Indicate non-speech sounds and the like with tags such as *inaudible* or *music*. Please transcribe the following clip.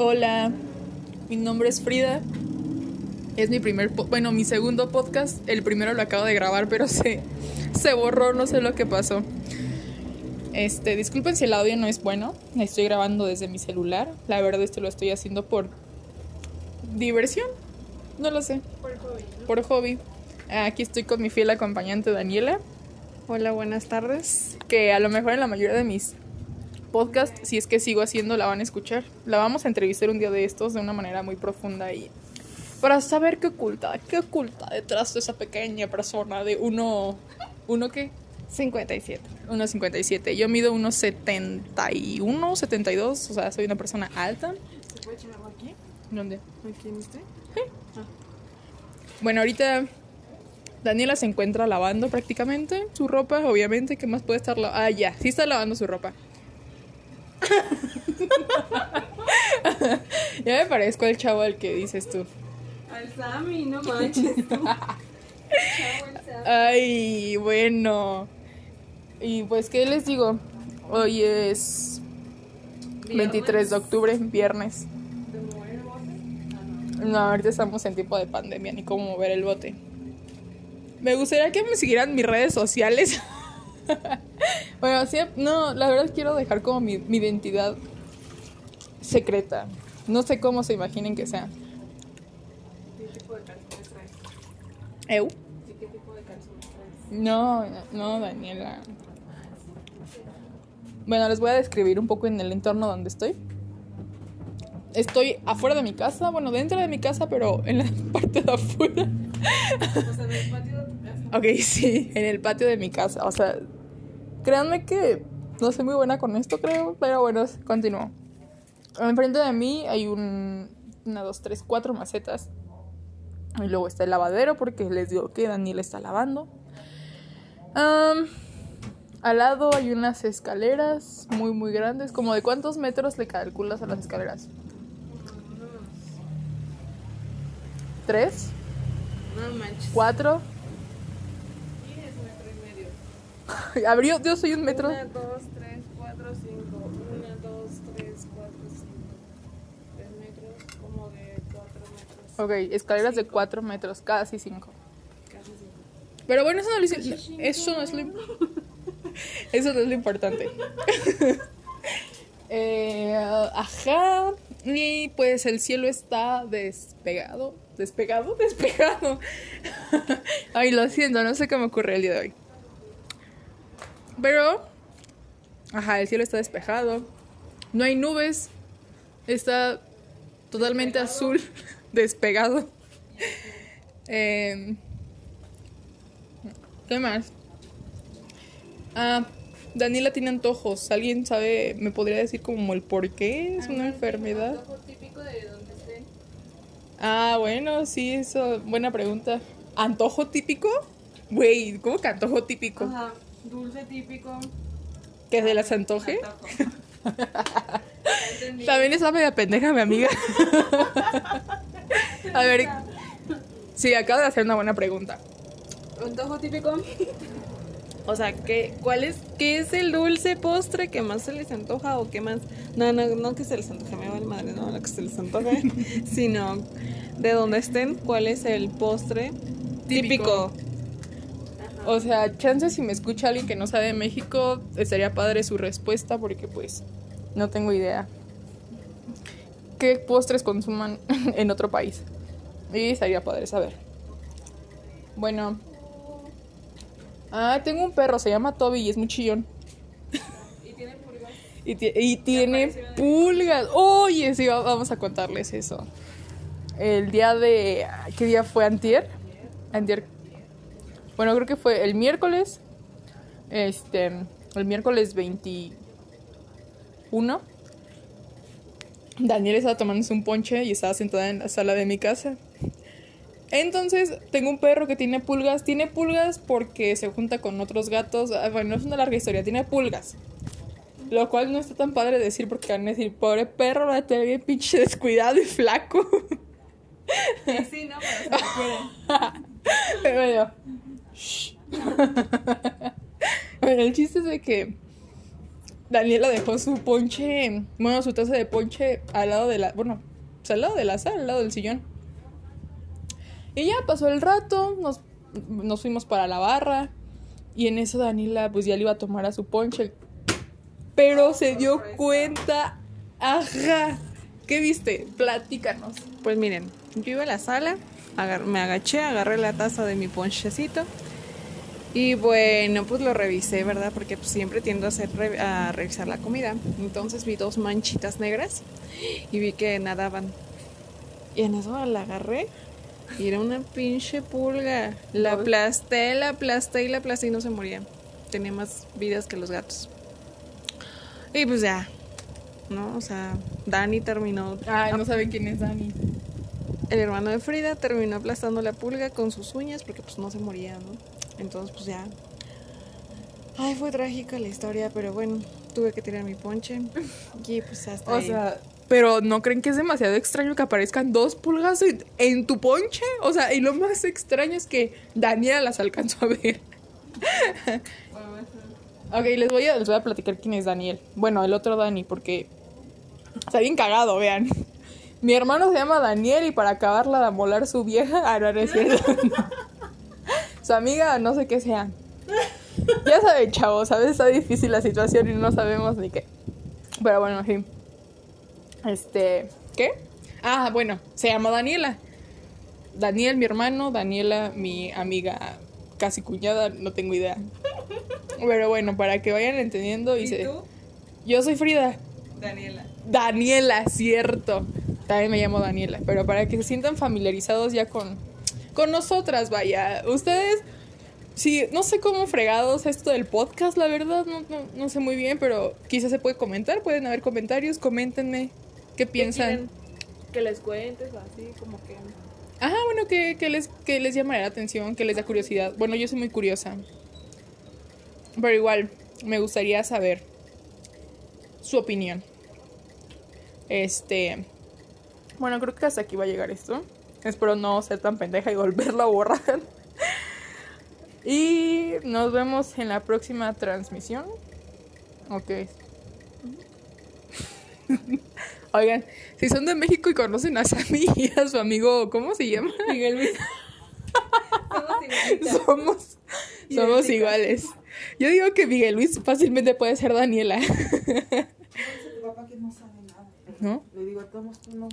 Hola, mi nombre es Frida. Es mi primer, bueno, mi segundo podcast. El primero lo acabo de grabar, pero *laughs* se, se borró, no sé lo que pasó. Este, disculpen si el audio no es bueno. Estoy grabando desde mi celular. La verdad, esto lo estoy haciendo por diversión. No lo sé. Por hobby. Aquí estoy con mi fiel acompañante Daniela. Hola, buenas tardes. que a lo mejor en la mayoría de mis podcasts, si es que sigo haciendo, la van a escuchar. La vamos a entrevistar un día de estos de una manera muy profunda y para saber qué oculta, qué oculta detrás de esa pequeña persona de uno, uno qué, 57. 1.57. Yo mido 1.71, 72, o sea, soy una persona alta. ¿Se puede echar agua aquí? ¿Dónde? ¿Aquí en este? Bueno, ahorita Daniela se encuentra lavando prácticamente su ropa, obviamente. ¿Qué más puede estar lavando? Ah, ya, sí está lavando su ropa. *laughs* ya me parezco al chavo al que dices tú. Al Sammy, no manches tú. *laughs* Ay, bueno. Y pues, ¿qué les digo? Hoy es 23 de octubre, viernes. No, ahorita estamos en tiempo de pandemia, ni cómo mover el bote. Me gustaría que me siguieran mis redes sociales. *laughs* bueno, sí, no, la verdad quiero dejar como mi, mi identidad secreta. No sé cómo se imaginen que sea. ¿Qué tipo de calzones traes? ¿Eu? ¿Y qué tipo de calzones traes? No, no, Daniela. Bueno, les voy a describir un poco en el entorno donde estoy. Estoy afuera de mi casa, bueno, dentro de mi casa, pero en la *laughs* parte de afuera. O sea, en el patio de tu casa. Ok, sí, en el patio de mi casa. O sea, créanme que no soy muy buena con esto, creo, pero bueno, continúo. Enfrente de mí hay un, una, dos, tres, cuatro macetas. Y luego está el lavadero, porque les digo que Daniel está lavando. Am, al lado hay unas escaleras muy, muy grandes. ¿Como de cuántos metros le calculas a las escaleras? ¿Tres? No manches. ¿Cuatro? 10 metro y medio. *laughs* Abrió, yo soy un metro. 1, 2, 3, 4, 5. 1, 2, 3, 4, 5. 3 metros, como de 4 metros. Ok, escaleras de 4 metros, casi 5. Casi 5. Pero bueno, eso no, lo eso no es lo, *laughs* eso no es lo importante. *laughs* Eh, ajá, y pues el cielo está despegado, despegado, *laughs* despegado. Ay, lo siento, no sé qué me ocurre el día de hoy. Pero, ajá, el cielo está despejado, no hay nubes, está totalmente azul, despegado. Em, ¿Qué más? Ah, Daniela tiene antojos. ¿Alguien sabe, me podría decir como el por qué? ¿Es una enfermedad? Típico de donde estén. Ah, bueno, sí, eso, buena pregunta. ¿Antojo típico? Güey, ¿cómo que antojo típico? Ajá. Dulce típico. ¿Que se las antoje? *laughs* También es media pendeja mi amiga. *laughs* A ver, sí, acabo de hacer una buena pregunta. Antojo típico. O sea, ¿qué, cuál es, ¿qué es el dulce postre que más se les antoja o qué más? No, no, no que se les antoje, me vale madre, no, lo que se les antoje, *laughs* sino de donde estén, ¿cuál es el postre típico? O sea, chance si me escucha alguien que no sabe de México, estaría padre su respuesta porque pues no tengo idea. ¿Qué postres consuman *laughs* en otro país? Y estaría padre saber. Bueno. Ah, tengo un perro, se llama Toby y es muy chillón. ¿Y tiene pulgas? Y, ti- y tiene pulgas. Oye, sí, va- vamos a contarles eso. El día de... ¿Qué día fue? ¿Antier? Antier. Bueno, creo que fue el miércoles. Este... El miércoles 21. Daniel estaba tomándose un ponche y estaba sentada en la sala de mi casa. Entonces, tengo un perro que tiene pulgas. Tiene pulgas porque se junta con otros gatos. Ah, Bueno, es una larga historia. Tiene pulgas. Lo cual no está tan padre decir porque van a decir, pobre perro, va a tener bien pinche descuidado y flaco. Sí, no, pero se lo *laughs* bueno. *laughs* Bueno, el chiste es de que Daniela dejó su ponche, bueno, su taza de ponche al lado de la, bueno, pues al lado de la sala, al lado del sillón. Y ya pasó el rato, nos, nos fuimos para la barra. Y en eso Daniela pues ya le iba a tomar a su ponche. Pero se dio cuenta. Ajá. ¿Qué viste? Platícanos. Pues miren, yo iba a la sala, me agaché, agarré la taza de mi ponchecito. Y bueno, pues lo revisé, ¿verdad? Porque pues, siempre tiendo a, hacer a revisar la comida. Entonces vi dos manchitas negras y vi que nadaban. Y en eso la agarré era una pinche pulga. La aplasté, la aplasté y la aplasté y no se moría. Tenía más vidas que los gatos. Y pues ya, ¿no? O sea, Dani terminó Ay, no saben quién es Dani. el hermano de Frida terminó aplastando la pulga con sus uñas porque pues no se moría, ¿no? Entonces pues ya. Ay, fue trágica la historia, pero bueno, tuve que tirar mi ponche. *laughs* Y pues hasta O ahí. sea, pero ¿no creen que es demasiado extraño que aparezcan dos pulgas en, en tu ponche? O sea, y lo más extraño es que Daniela las alcanzó a ver. ok, les voy, a, les voy a platicar quién es Daniel. Bueno, el otro Dani, porque está bien cagado, vean. Mi hermano se llama Daniel y para acabarla de molar su vieja, ah, no, no es cierto. *laughs* su amiga, no sé qué sea. Ya saben, chavos, a veces está difícil la situación y no sabemos ni qué. Pero bueno, en fin. Este, ¿qué? Ah, bueno, se llama Daniela. Daniel, mi hermano, Daniela, mi amiga casi cuñada, no tengo idea. Pero bueno, para que vayan entendiendo y, ¿Y se... tú? Yo soy Frida. Daniela. Daniela, cierto. También me llamo Daniela, pero para que se sientan familiarizados ya con, con nosotras, vaya. Ustedes, sí, no sé cómo fregados esto del podcast, la verdad, no, no, no sé muy bien, pero quizás se puede comentar, pueden haber comentarios, coméntenme qué piensan. Que les cuentes o así, como que. Ajá, bueno, que, que les, que les llamará la atención, que les da curiosidad. Bueno, yo soy muy curiosa. Pero igual, me gustaría saber su opinión. Este. Bueno, creo que hasta aquí va a llegar esto. Espero no ser tan pendeja y volverlo a borrar. *laughs* Y nos vemos en la próxima transmisión. Ok. *laughs* Oigan, si son de México y conocen a Sammy y a su amigo, ¿cómo se llama? Miguel Luis. *laughs* Somos, somos iguales. Yo digo que Miguel Luis fácilmente puede ser Daniela. Dice tu papá que no sabe nada. ¿No? Le digo, todos tú no.